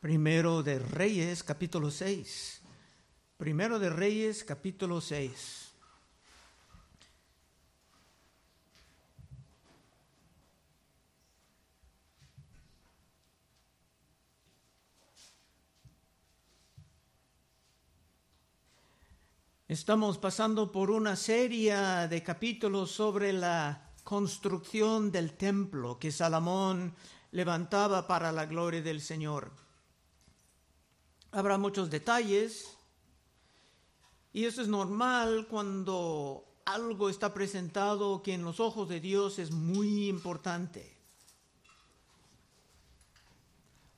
Primero de Reyes, capítulo 6. Primero de Reyes, capítulo 6. Estamos pasando por una serie de capítulos sobre la construcción del templo que Salomón levantaba para la gloria del Señor. Habrá muchos detalles y eso es normal cuando algo está presentado que en los ojos de Dios es muy importante.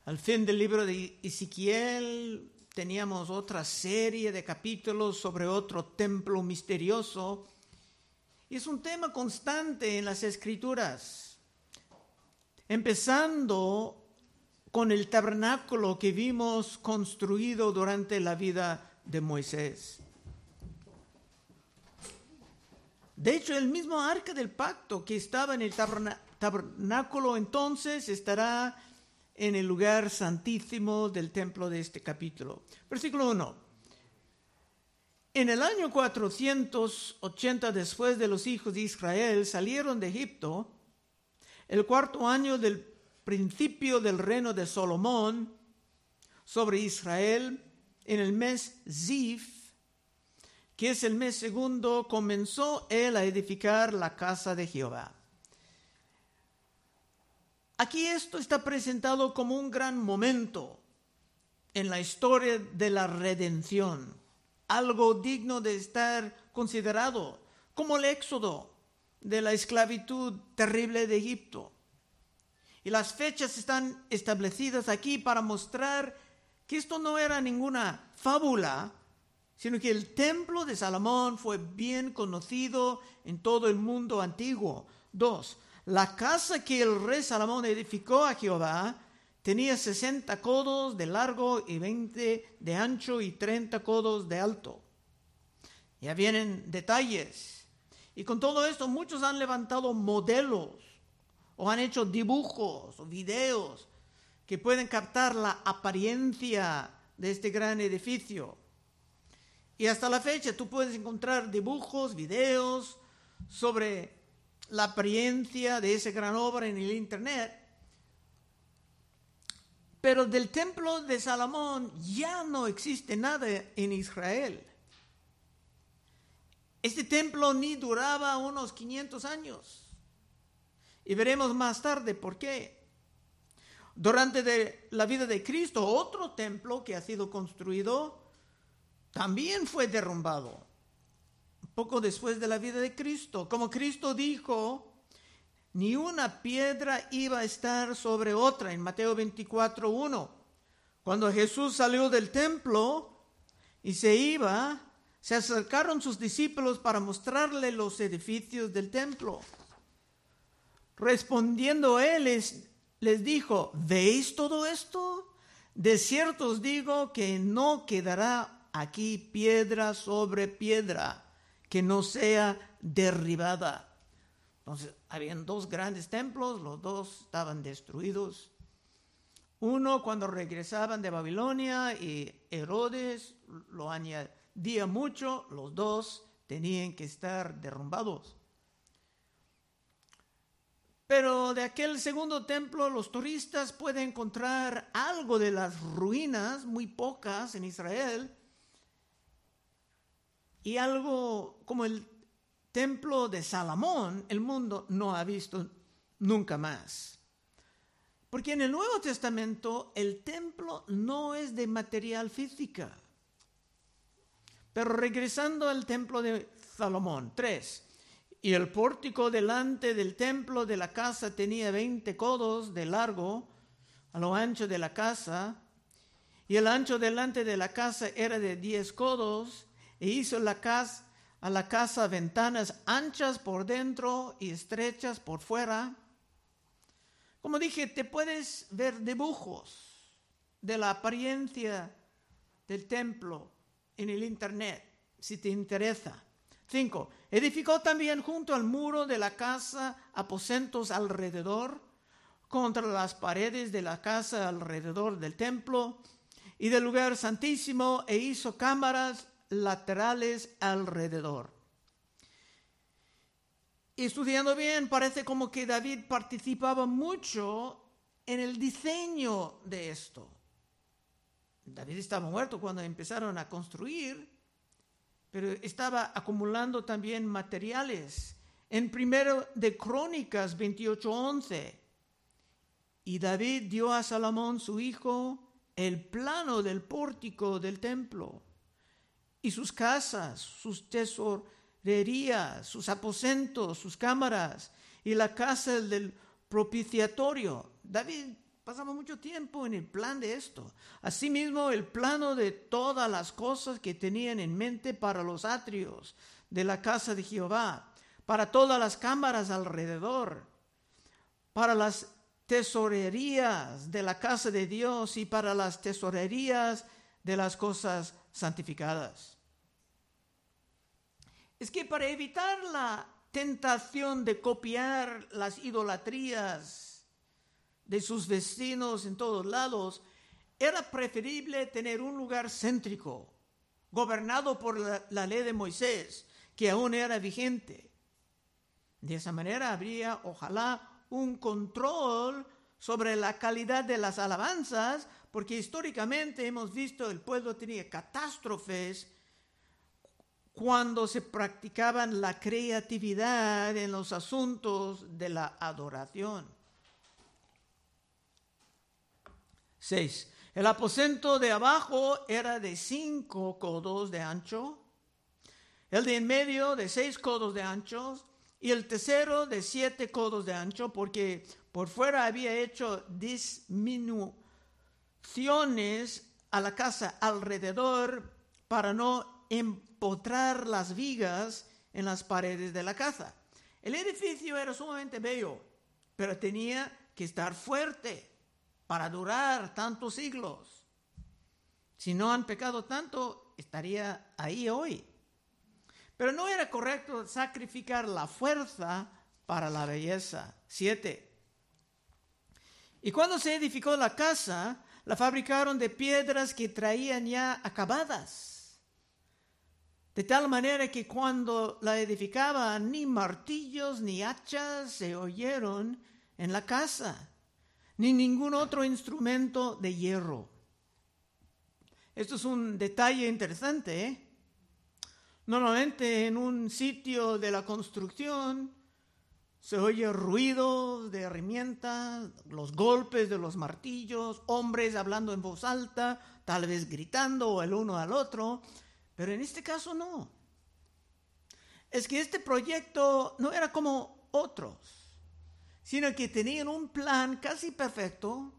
Al fin del libro de Ezequiel teníamos otra serie de capítulos sobre otro templo misterioso. Y es un tema constante en las escrituras, empezando con el tabernáculo que vimos construido durante la vida de Moisés. De hecho, el mismo arca del pacto que estaba en el tabernáculo entonces estará en el lugar santísimo del templo de este capítulo. Versículo 1. En el año 480 después de los hijos de Israel salieron de Egipto, el cuarto año del principio del reino de Salomón sobre Israel, en el mes Zif, que es el mes segundo, comenzó él a edificar la casa de Jehová. Aquí esto está presentado como un gran momento en la historia de la redención, algo digno de estar considerado como el éxodo de la esclavitud terrible de Egipto. Y las fechas están establecidas aquí para mostrar que esto no era ninguna fábula, sino que el templo de Salomón fue bien conocido en todo el mundo antiguo. Dos, la casa que el rey Salomón edificó a Jehová tenía 60 codos de largo y 20 de ancho y 30 codos de alto. Ya vienen detalles. Y con todo esto muchos han levantado modelos o han hecho dibujos o videos que pueden captar la apariencia de este gran edificio. Y hasta la fecha tú puedes encontrar dibujos, videos sobre la apariencia de esa gran obra en el Internet. Pero del templo de Salomón ya no existe nada en Israel. Este templo ni duraba unos 500 años. Y veremos más tarde por qué. Durante la vida de Cristo, otro templo que ha sido construido también fue derrumbado poco después de la vida de Cristo. Como Cristo dijo, ni una piedra iba a estar sobre otra en Mateo 24.1. Cuando Jesús salió del templo y se iba, se acercaron sus discípulos para mostrarle los edificios del templo. Respondiendo él les, les dijo, ¿veis todo esto? De cierto os digo que no quedará aquí piedra sobre piedra que no sea derribada. Entonces, habían dos grandes templos, los dos estaban destruidos. Uno cuando regresaban de Babilonia y Herodes lo añadía mucho, los dos tenían que estar derrumbados. Pero de aquel segundo templo los turistas pueden encontrar algo de las ruinas, muy pocas en Israel, y algo como el templo de Salomón, el mundo no ha visto nunca más. Porque en el Nuevo Testamento el templo no es de material física. Pero regresando al templo de Salomón, tres. Y el pórtico delante del templo de la casa tenía 20 codos de largo a lo ancho de la casa, y el ancho delante de la casa era de 10 codos, e hizo la casa, a la casa ventanas anchas por dentro y estrechas por fuera. Como dije, te puedes ver dibujos de la apariencia del templo en el internet, si te interesa. Cinco, edificó también junto al muro de la casa aposentos alrededor, contra las paredes de la casa alrededor del templo y del lugar santísimo e hizo cámaras laterales alrededor. Y estudiando bien, parece como que David participaba mucho en el diseño de esto. David estaba muerto cuando empezaron a construir, pero estaba acumulando también materiales. En primero de Crónicas 28:11, y David dio a Salomón su hijo el plano del pórtico del templo y sus casas, sus tesorerías, sus aposentos, sus cámaras y la casa del propiciatorio. David pasaba mucho tiempo en el plan de esto. Asimismo, el plano de todas las cosas que tenían en mente para los atrios de la casa de Jehová, para todas las cámaras alrededor, para las tesorerías de la casa de Dios y para las tesorerías de las cosas santificadas. Es que para evitar la tentación de copiar las idolatrías de sus vecinos en todos lados, era preferible tener un lugar céntrico, gobernado por la, ley de Moisés, que aún era vigente. De esa manera habría, ojalá, un control sobre la calidad de las alabanzas, porque históricamente hemos visto el pueblo tenía catástrofes cuando se practicaban la creatividad en los asuntos de la adoración. 6. El aposento de abajo era de cinco codos de ancho, el de en medio de seis codos de ancho y el tercero de siete codos de ancho, porque por fuera había hecho disminuciones a la casa alrededor para no empotrar las vigas en las paredes de la casa. El edificio era sumamente bello, pero tenía que estar fuerte para durar tantos siglos. Si no han pecado tanto, estaría ahí hoy. Pero no era correcto sacrificar la fuerza para la belleza. Siete. Y cuando se edificó la casa, la fabricaron de piedras que traían ya acabadas. De tal manera que cuando la edificaban, ni martillos ni hachas se oyeron en la casa, ni ningún otro instrumento de hierro. Esto es un detalle interesante. ¿eh? Normalmente en un sitio de la construcción se oye ruido de herramientas, los golpes de los martillos, hombres hablando en voz alta, tal vez gritando el uno al otro, pero en este caso no. Es que este proyecto no era como otros, sino que tenían un plan casi perfecto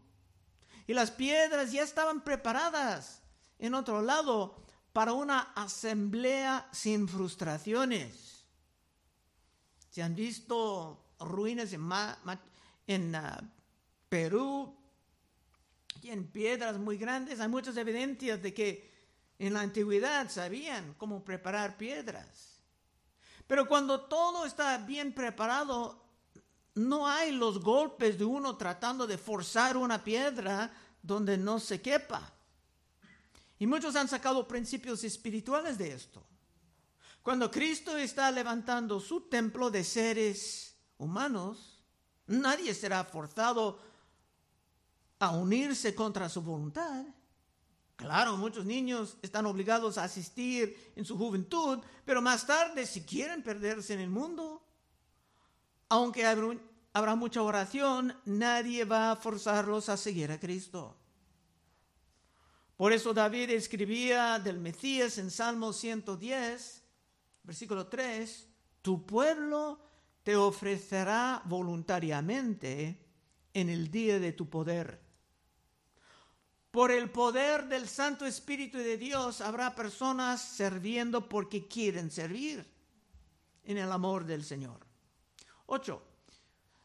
y las piedras ya estaban preparadas en otro lado para una asamblea sin frustraciones. Se han visto ruinas en, ah, Perú y en piedras muy grandes. Hay muchas evidencias de que en la antigüedad sabían cómo preparar piedras. Pero cuando todo está bien preparado, no hay los golpes de uno tratando de forzar una piedra donde no se quepa. Y muchos han sacado principios espirituales de esto. Cuando Cristo está levantando su templo de seres humanos, nadie será forzado a unirse contra su voluntad. Claro, muchos niños están obligados a asistir en su juventud, pero más tarde, si quieren perderse en el mundo, aunque habrá mucha oración, nadie va a forzarlos a seguir a Cristo. Por eso David escribía del Mesías en Salmo 110, versículo 3, tu pueblo te ofrecerá voluntariamente en el día de tu poder. Por el poder del Santo Espíritu de Dios habrá personas sirviendo porque quieren servir en el amor del Señor. 8.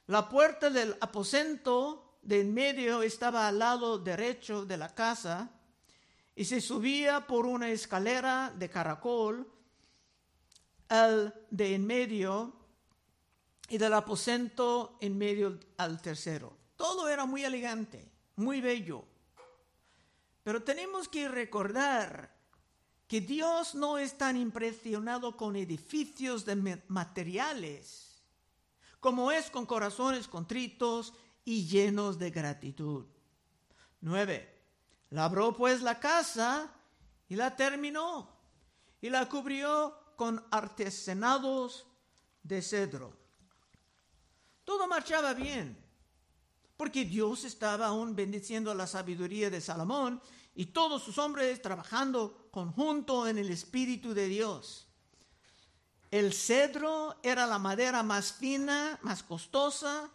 La puerta del aposento de en medio estaba al lado derecho de la casa y se subía por una escalera de caracol al de en medio y del aposento en medio al tercero. Todo era muy elegante, muy bello. Pero tenemos que recordar que Dios no es tan impresionado con edificios de materiales como es con corazones contritos y llenos de gratitud. 9. Labró pues la casa y la terminó y la cubrió con artesonados de cedro. Todo marchaba bien, porque Dios estaba aún bendiciendo la sabiduría de Salomón y todos sus hombres trabajando conjunto en el Espíritu de Dios. El cedro era la madera más fina, más costosa,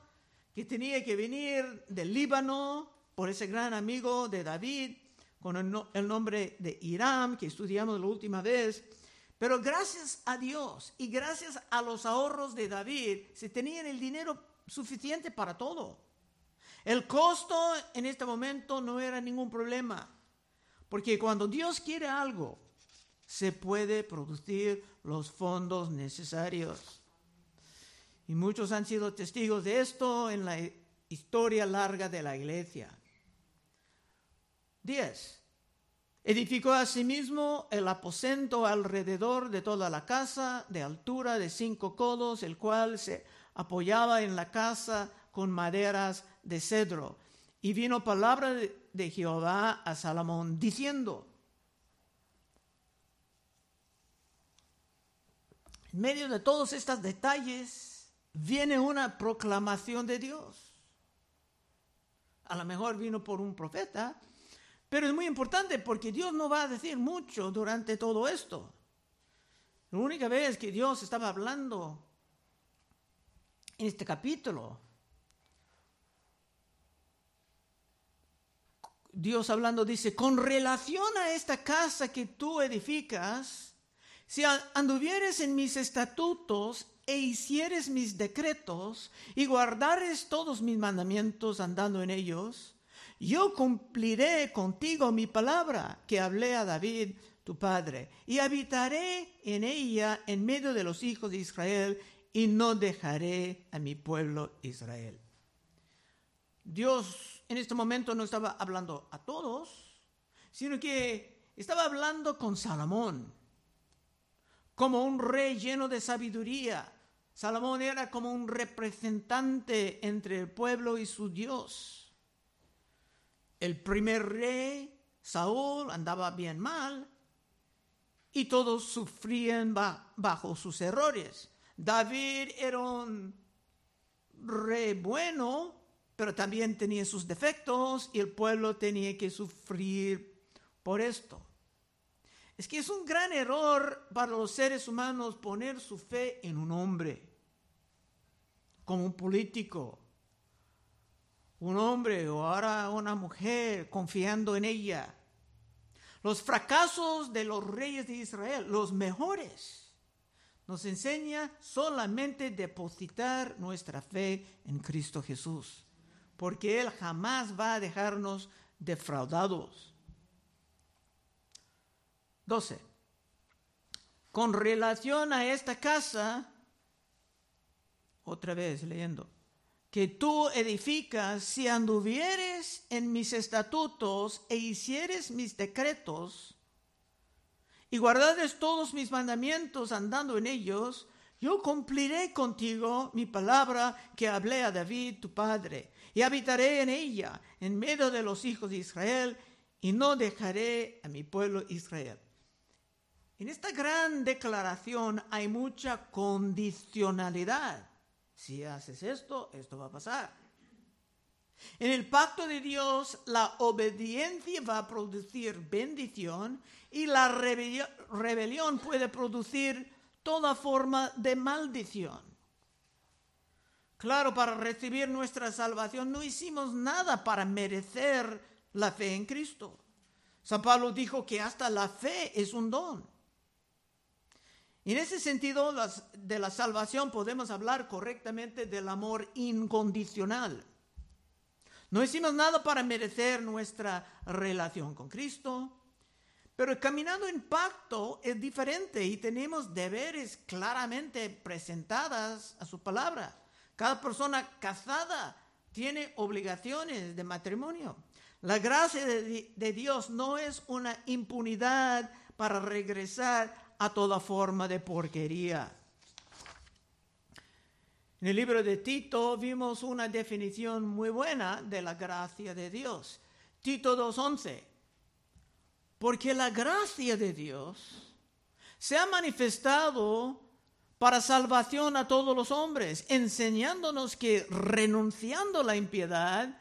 que tenía que venir del Líbano por ese gran amigo de David, con el, nombre de Hiram, que estudiamos la última vez. Pero gracias a Dios y gracias a los ahorros de David, se tenían el dinero suficiente para todo. El costo en este momento no era ningún problema, porque cuando Dios quiere algo, se puede producir los fondos necesarios. Y muchos han sido testigos de esto en la historia larga de la iglesia. 10. Edificó asimismo el aposento alrededor de toda la casa, de altura de cinco codos, el cual se apoyaba en la casa con maderas de cedro. Y vino palabra de Jehová a Salomón diciendo, en medio de todos estos detalles viene una proclamación de Dios. A lo mejor vino por un profeta, pero es muy importante porque Dios no va a decir mucho durante todo esto. La única vez que Dios estaba hablando en este capítulo. Dios hablando dice, con relación a esta casa que tú edificas, si anduvieres en mis estatutos e hicieres mis decretos y guardares todos mis mandamientos andando en ellos, yo cumpliré contigo mi palabra que hablé a David, tu padre, y habitaré en ella en medio de los hijos de Israel y no dejaré a mi pueblo Israel. Dios en este momento no estaba hablando a todos, sino que estaba hablando con Salomón, como un rey lleno de sabiduría. Salomón era como un representante entre el pueblo y su Dios. El primer rey, Saúl, andaba bien mal y todos sufrían bajo sus errores. David era un rey bueno, pero también tenía sus defectos y el pueblo tenía que sufrir por esto. Es que es un gran error para los seres humanos poner su fe en un hombre, como un político, un hombre o ahora una mujer confiando en ella. Los fracasos de los reyes de Israel, los mejores, nos enseña solamente depositar nuestra fe en Cristo Jesús, porque Él jamás va a dejarnos defraudados. 12. Con relación a esta casa, otra vez leyendo, que tú edificas si anduvieres en mis estatutos e hicieres mis decretos, y guardares todos mis mandamientos andando en ellos, yo cumpliré contigo mi palabra que hablé a David tu padre, y habitaré en ella, en medio de los hijos de Israel, y no dejaré a mi pueblo Israel. En esta gran declaración hay mucha condicionalidad. Si haces esto, esto va a pasar. En el pacto de Dios, la obediencia va a producir bendición y la rebelión puede producir toda forma de maldición. Claro, para recibir nuestra salvación no hicimos nada para merecer la fe en Cristo. San Pablo dijo que hasta la fe es un don. En ese sentido, de la salvación podemos hablar correctamente del amor incondicional. No hicimos nada para merecer nuestra relación con Cristo, pero caminando en pacto es diferente y tenemos deberes claramente presentadas a su palabra. Cada persona casada tiene obligaciones de matrimonio. La gracia de, de Dios no es una impunidad para regresar a toda forma de porquería. En el libro de Tito vimos una definición muy buena de la gracia de Dios. Tito 2.11. Porque la gracia de Dios se ha manifestado para salvación a todos los hombres, enseñándonos que renunciando a la impiedad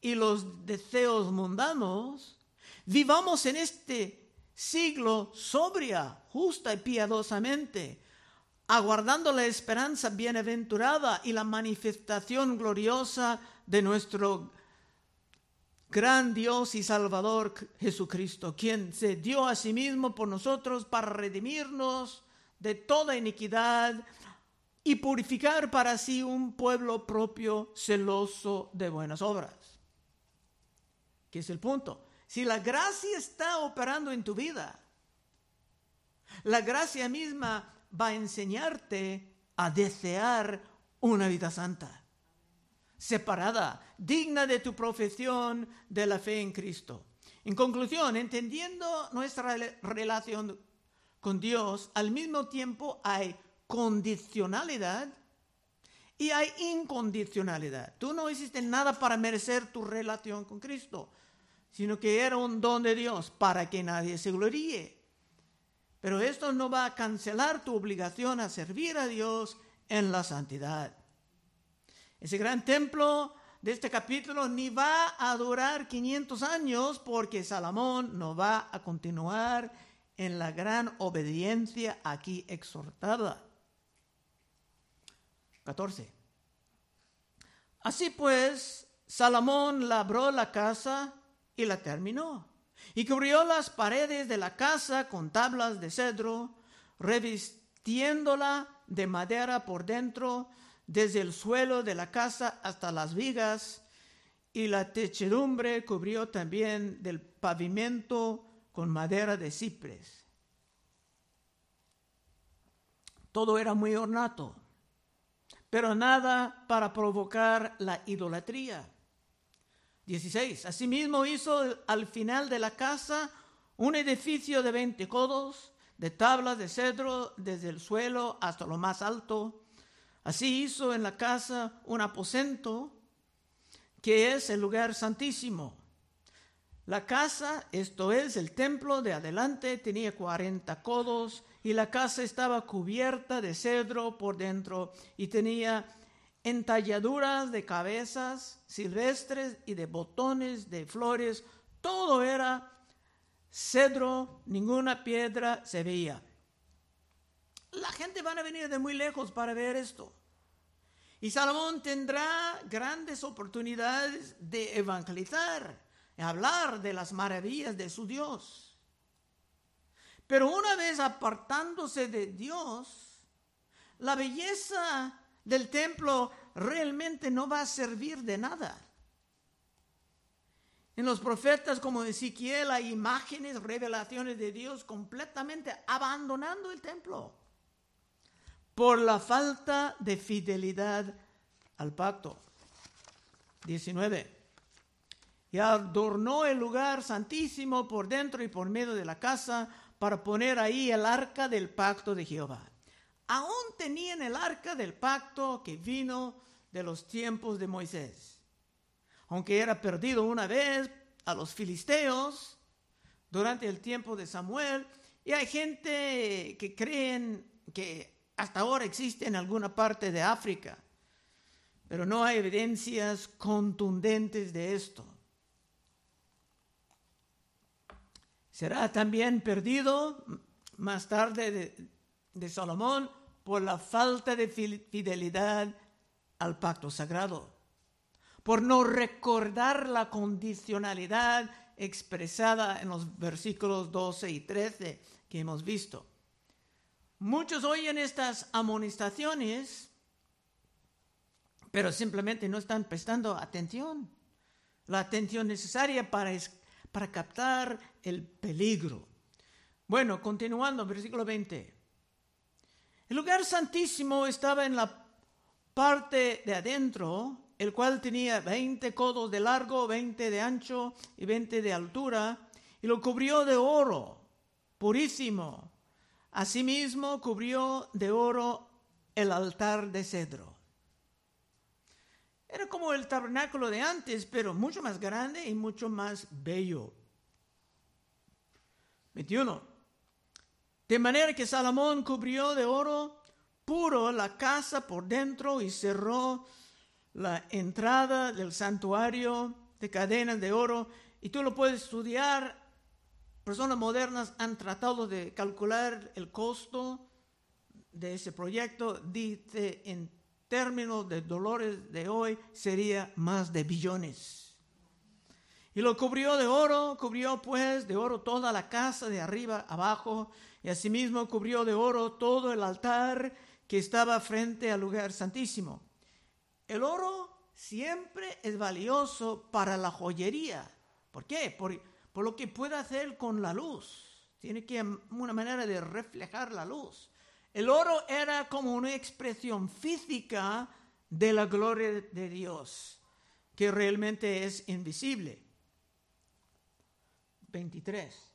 y los deseos mundanos, vivamos en este siglo sobria, justa y piadosamente aguardando la esperanza bienaventurada y la manifestación gloriosa de nuestro gran Dios y Salvador Jesucristo, quien se dio a sí mismo por nosotros para redimirnos de toda iniquidad y purificar para sí un pueblo propio celoso de buenas obras. ¿Qué es el punto? Si la gracia está operando en tu vida, la gracia misma va a enseñarte a desear una vida santa, separada, digna de tu profesión de la fe en Cristo. En conclusión, entendiendo nuestra relación con Dios, al mismo tiempo hay condicionalidad y hay incondicionalidad. Tú no hiciste nada para merecer tu relación con Cristo, sino que era un don de Dios para que nadie se gloríe. Pero esto no va a cancelar tu obligación a servir a Dios en la santidad. Ese gran templo de este capítulo ni va a durar 500 años porque Salomón no va a continuar en la gran obediencia aquí exhortada. 14. Así pues, Salomón labró la casa y la terminó y cubrió las paredes de la casa con tablas de cedro, revistiéndola de madera por dentro, desde el suelo de la casa hasta las vigas, y la techedumbre cubrió también del pavimento con madera de cipres. Todo era muy ornato, pero nada para provocar la idolatría. 16. Asimismo hizo al final de la casa un edificio de 20 codos, de tablas de cedro desde el suelo hasta lo más alto. Así hizo en la casa un aposento que es el lugar santísimo. La casa, esto es el templo de adelante, tenía 40 codos y la casa estaba cubierta de cedro por dentro y tenía entalladuras de cabezas silvestres y de botones de flores, todo era cedro, ninguna piedra se veía. La gente van a venir de muy lejos para ver esto. Y Salomón tendrá grandes oportunidades de evangelizar, de hablar de las maravillas de su Dios. Pero una vez apartándose de Dios, la belleza del templo realmente no va a servir de nada. En los profetas como Ezequiel hay imágenes, revelaciones de Dios completamente abandonando el templo por la falta de fidelidad al pacto. 19. Y adornó el lugar santísimo por dentro y por medio de la casa para poner ahí el arca del pacto de Jehová aún tenían el arca del pacto que vino de los tiempos de Moisés. Aunque era perdido una vez a los filisteos durante el tiempo de Samuel, y hay gente que creen que hasta ahora existe en alguna parte de África, pero no hay evidencias contundentes de esto. Será también perdido más tarde de, de Salomón por la falta de fidelidad al pacto sagrado, por no recordar la condicionalidad expresada en los versículos 12 y 13 que hemos visto. Muchos oyen estas amonestaciones, pero simplemente no están prestando atención, la atención necesaria para, para captar el peligro. Bueno, continuando, versículo 20. El lugar santísimo estaba en la parte de adentro el cual tenía veinte codos de largo, veinte de ancho y veinte de altura, y lo cubrió de oro purísimo. Asimismo cubrió de oro el altar de cedro. Era como el tabernáculo de antes, pero mucho más grande y mucho más bello. 21. De manera que Salomón cubrió de oro puro la casa por dentro y cerró la entrada del santuario de cadenas de oro. Y tú lo puedes estudiar. Personas modernas han tratado de calcular el costo de ese proyecto. Dice en términos de dolores de hoy sería más de billones. Y lo cubrió de oro, cubrió pues de oro toda la casa de arriba abajo, y asimismo cubrió de oro todo el altar que estaba frente al lugar santísimo. El oro siempre es valioso para la joyería. ¿Por qué? Por, lo que puede hacer con la luz. Tiene que una manera de reflejar la luz. El oro era como una expresión física de la gloria de Dios, que realmente es invisible. 23.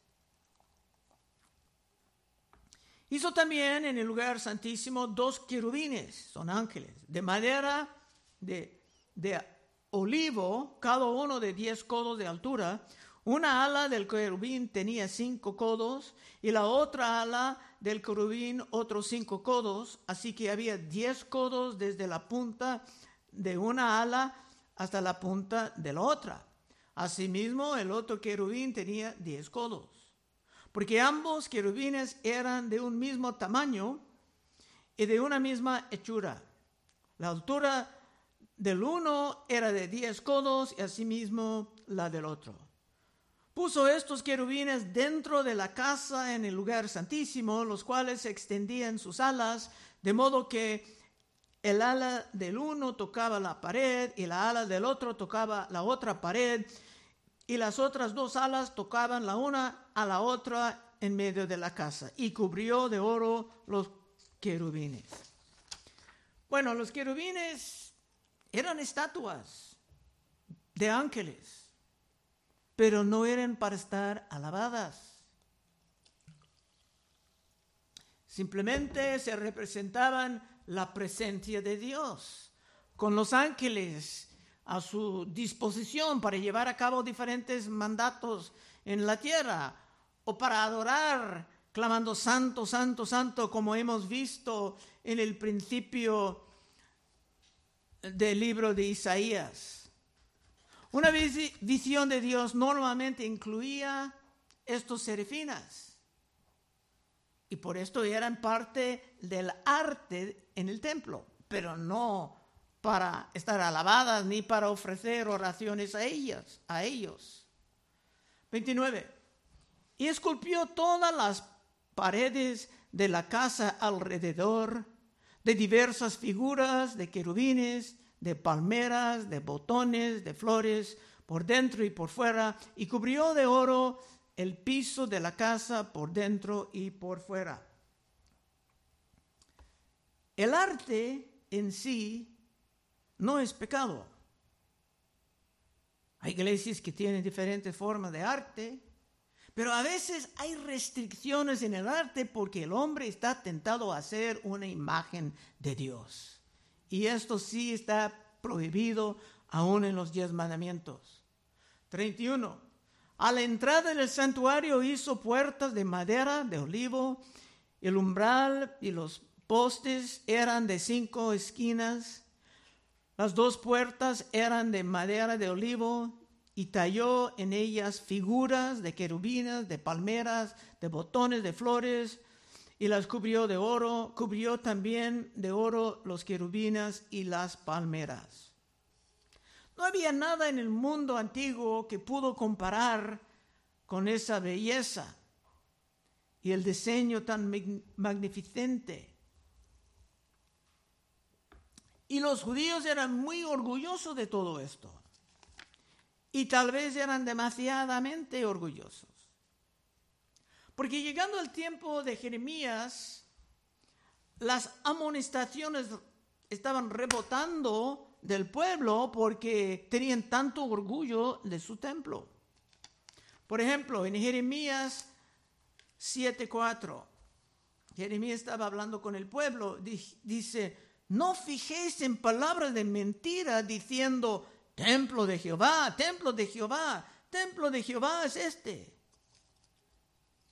Hizo también en el lugar santísimo dos querubines, son ángeles, de madera de, de olivo, cada uno de diez codos de altura. Una ala del querubín tenía cinco codos y la otra ala del querubín otros cinco codos, así que había diez codos desde la punta de una ala hasta la punta de la otra. Asimismo, el otro querubín tenía diez codos, porque ambos querubines eran de un mismo tamaño y de una misma hechura. La altura del uno era de diez codos y asimismo la del otro. Puso estos querubines dentro de la casa en el lugar santísimo, los cuales extendían sus alas, de modo que el ala del uno tocaba la pared y la ala del otro tocaba la otra pared, y las otras dos alas tocaban la una a la otra en medio de la casa y cubrió de oro los querubines. Bueno, los querubines eran estatuas de ángeles, pero no eran para estar alabadas. Simplemente se representaban la presencia de Dios con los ángeles a su disposición para llevar a cabo diferentes mandatos en la tierra o para adorar clamando santo, santo, santo, como hemos visto en el principio del libro de Isaías. Una visión de Dios normalmente incluía estos serefinas y por esto eran parte del arte en el templo, pero no para estar alabadas ni para ofrecer oraciones a ellas, a ellos. 29. Y esculpió todas las paredes de la casa alrededor de diversas figuras de querubines, de palmeras, de botones, de flores, por dentro y por fuera, y cubrió de oro el piso de la casa por dentro y por fuera. El arte en sí no es pecado. Hay iglesias que tienen diferentes formas de arte, pero a veces hay restricciones en el arte porque el hombre está tentado a hacer una imagen de Dios. Y esto sí está prohibido aún en los diez mandamientos. 31. A la entrada del santuario hizo puertas de madera, de olivo, el umbral y los postes eran de cinco esquinas las dos puertas eran de madera de olivo y talló en ellas figuras de querubinas, de palmeras, de botones de flores y las cubrió de oro. Cubrió también de oro los querubinas y las palmeras. No había nada en el mundo antiguo que pudo comparar con esa belleza y el diseño tan magnificente y los judíos eran muy orgullosos de todo esto. Y tal vez eran demasiadamente orgullosos. Porque llegando al tiempo de Jeremías, las amonestaciones estaban rebotando del pueblo porque tenían tanto orgullo de su templo. Por ejemplo, en Jeremías 7:4, Jeremías estaba hablando con el pueblo, dice, no fijéis en palabras de mentira diciendo, templo de Jehová, templo de Jehová, templo de Jehová es este.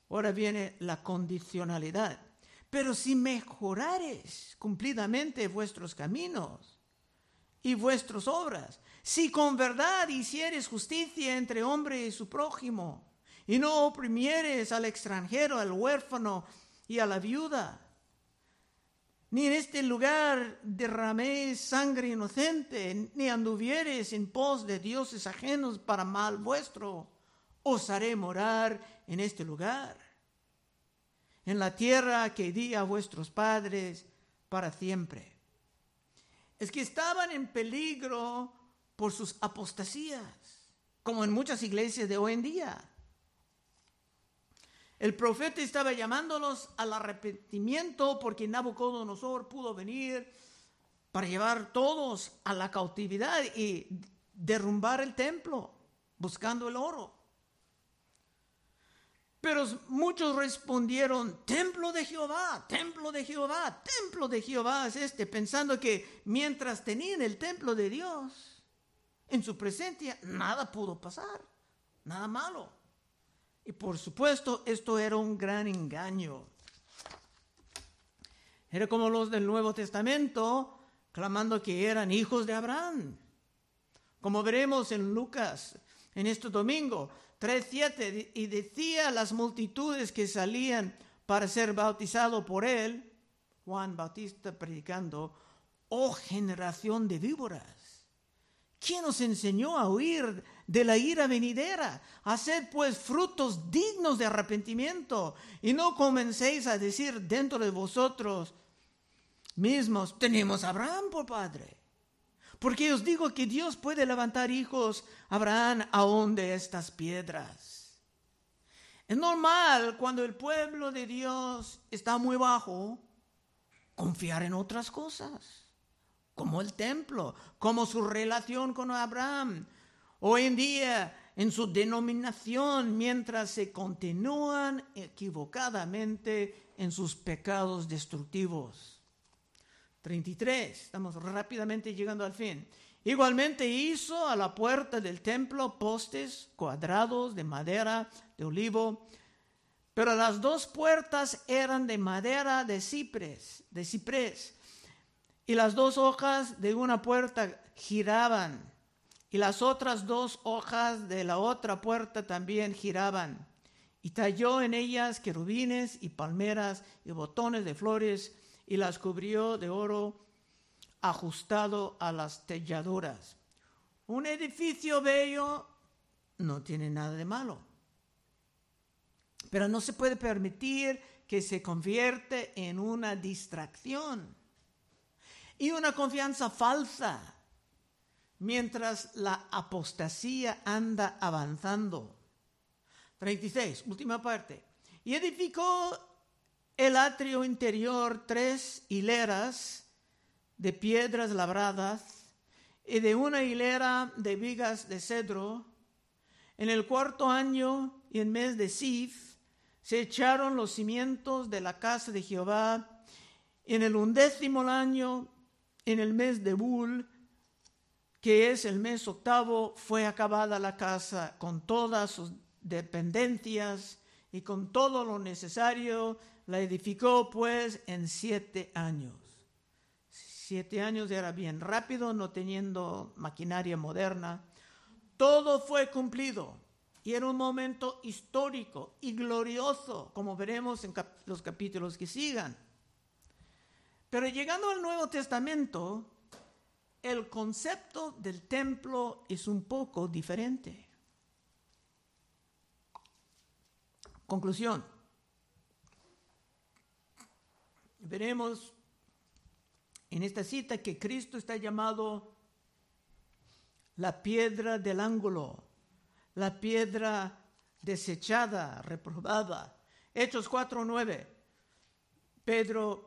Ahora viene la condicionalidad. Pero si mejorares cumplidamente vuestros caminos y vuestras obras, si con verdad hicieres justicia entre hombre y su prójimo, y no oprimieres al extranjero, al huérfano y a la viuda, ni en este lugar derraméis sangre inocente, ni anduvieres en pos de dioses ajenos para mal vuestro, os haré morar en este lugar en la tierra que di a vuestros padres para siempre. Es que estaban en peligro por sus apostasías, como en muchas iglesias de hoy en día. El profeta estaba llamándolos al arrepentimiento porque Nabucodonosor pudo venir para llevar todos a la cautividad y derrumbar el templo buscando el oro. Pero muchos respondieron, templo de Jehová, templo de Jehová, templo de Jehová es este, pensando que mientras tenían el templo de Dios en su presencia, nada pudo pasar, nada malo. Y por supuesto, esto era un gran engaño. Era como los del Nuevo Testamento, clamando que eran hijos de Abraham. Como veremos en Lucas en este domingo, 3.7, y decía a las multitudes que salían para ser bautizado por él, Juan Bautista predicando, oh generación de víboras, ¿quién os enseñó a huir de la ira venidera? Haced pues frutos dignos de arrepentimiento y no comencéis a decir dentro de vosotros mismos, tenemos a Abraham por padre. Porque os digo que Dios puede levantar hijos a Abraham aún de estas piedras. Es normal cuando el pueblo de Dios está muy bajo confiar en otras cosas, como el templo, como su relación con Abraham. Hoy en día, en su denominación, mientras se continúan equivocadamente en sus pecados destructivos. 33, estamos rápidamente llegando al fin. Igualmente hizo a la puerta del templo postes cuadrados de madera de olivo, pero las dos puertas eran de madera de ciprés, de ciprés, y las dos hojas de una puerta giraban, y las otras dos hojas de la otra puerta también giraban. Y talló en ellas querubines y palmeras y botones de flores y las cubrió de oro ajustado a las telladuras. Un edificio bello no tiene nada de malo, pero no se puede permitir que se convierte en una distracción y una confianza falsa mientras la apostasía anda avanzando. 36, última parte. Y edificó el atrio interior tres hileras de piedras labradas y de una hilera de vigas de cedro. En el cuarto año y en mes de Sif se echaron los cimientos de la casa de Jehová. En el undécimo año, en el mes de Bul, que es el mes octavo, fue acabada la casa con todas sus dependencias y con todo lo necesario la edificó pues en siete años. Siete años era bien rápido, no teniendo maquinaria moderna. Todo fue cumplido y era un momento histórico y glorioso, como veremos en los capítulos que sigan. Pero llegando al Nuevo Testamento, el concepto del templo es un poco diferente. Conclusión. veremos en esta cita que Cristo está llamado la piedra del ángulo, la piedra desechada, reprobada. Hechos 4:9. Pedro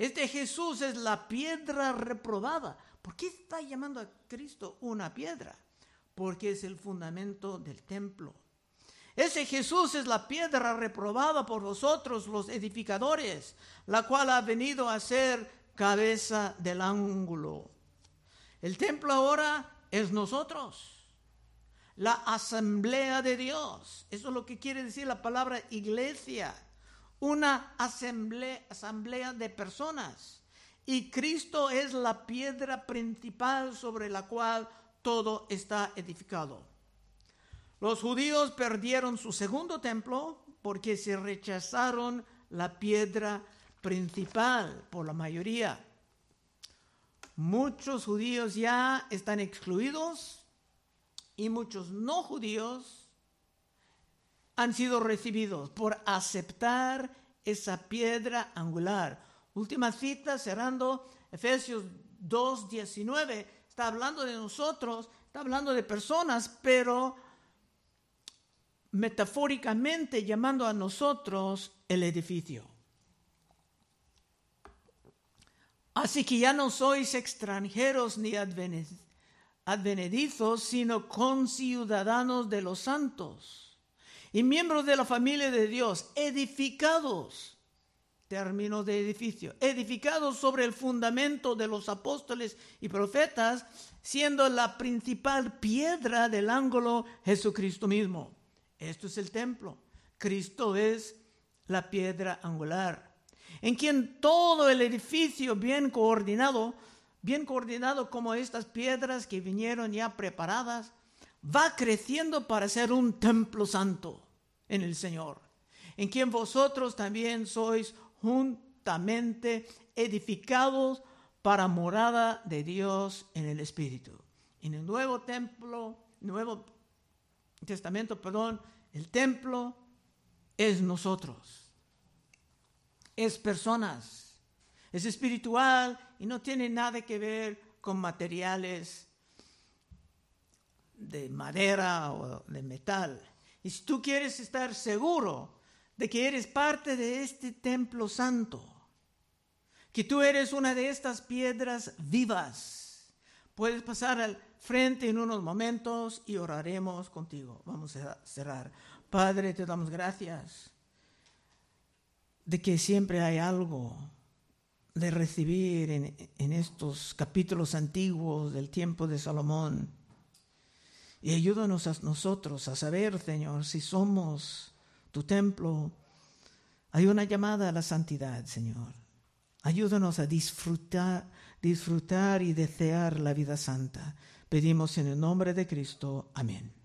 Este Jesús es la piedra reprobada. ¿Por qué está llamando a Cristo una piedra? Porque es el fundamento del templo. Ese Jesús es la piedra reprobada por vosotros los edificadores, la cual ha venido a ser cabeza del ángulo. El templo ahora es nosotros, la asamblea de Dios. Eso es lo que quiere decir la palabra iglesia una asamblea, de personas. Y Cristo es la piedra principal sobre la cual todo está edificado. Los judíos perdieron su segundo templo porque se rechazaron la piedra principal por la mayoría. Muchos judíos ya están excluidos y muchos no judíos han sido recibidos por aceptar esa piedra angular. Última cita, cerrando Efesios 2, 19. Está hablando de nosotros, está hablando de personas, pero metafóricamente llamando a nosotros el edificio. Así que ya no sois extranjeros ni advenedizos, sino conciudadanos de los santos y miembros de la familia de Dios, edificados, término de edificio, edificados sobre el fundamento de los apóstoles y profetas, siendo la principal piedra del ángulo Jesucristo mismo. Esto es el templo. Cristo es la piedra angular, en quien todo el edificio bien coordinado, bien coordinado como estas piedras que vinieron ya preparadas, va creciendo para ser un templo santo en el Señor, en quien vosotros también sois juntamente edificados para morada de Dios en el Espíritu. En el nuevo templo, Nuevo Testamento, perdón, el templo es nosotros, es personas, es espiritual y no tiene nada que ver con materiales de madera o de metal. Y si tú quieres estar seguro de que eres parte de este templo santo, que tú eres una de estas piedras vivas, puedes pasar al frente en unos momentos y oraremos contigo. Vamos a cerrar. Padre, te damos gracias de que siempre hay algo de recibir en, en estos capítulos antiguos del tiempo de Salomón y ayúdanos a nosotros a saber, Señor, si somos tu templo. Hay una llamada a la santidad, Señor. Ayúdanos a disfrutar, disfrutar y desear la vida santa. Pedimos en el nombre de Cristo. Amén.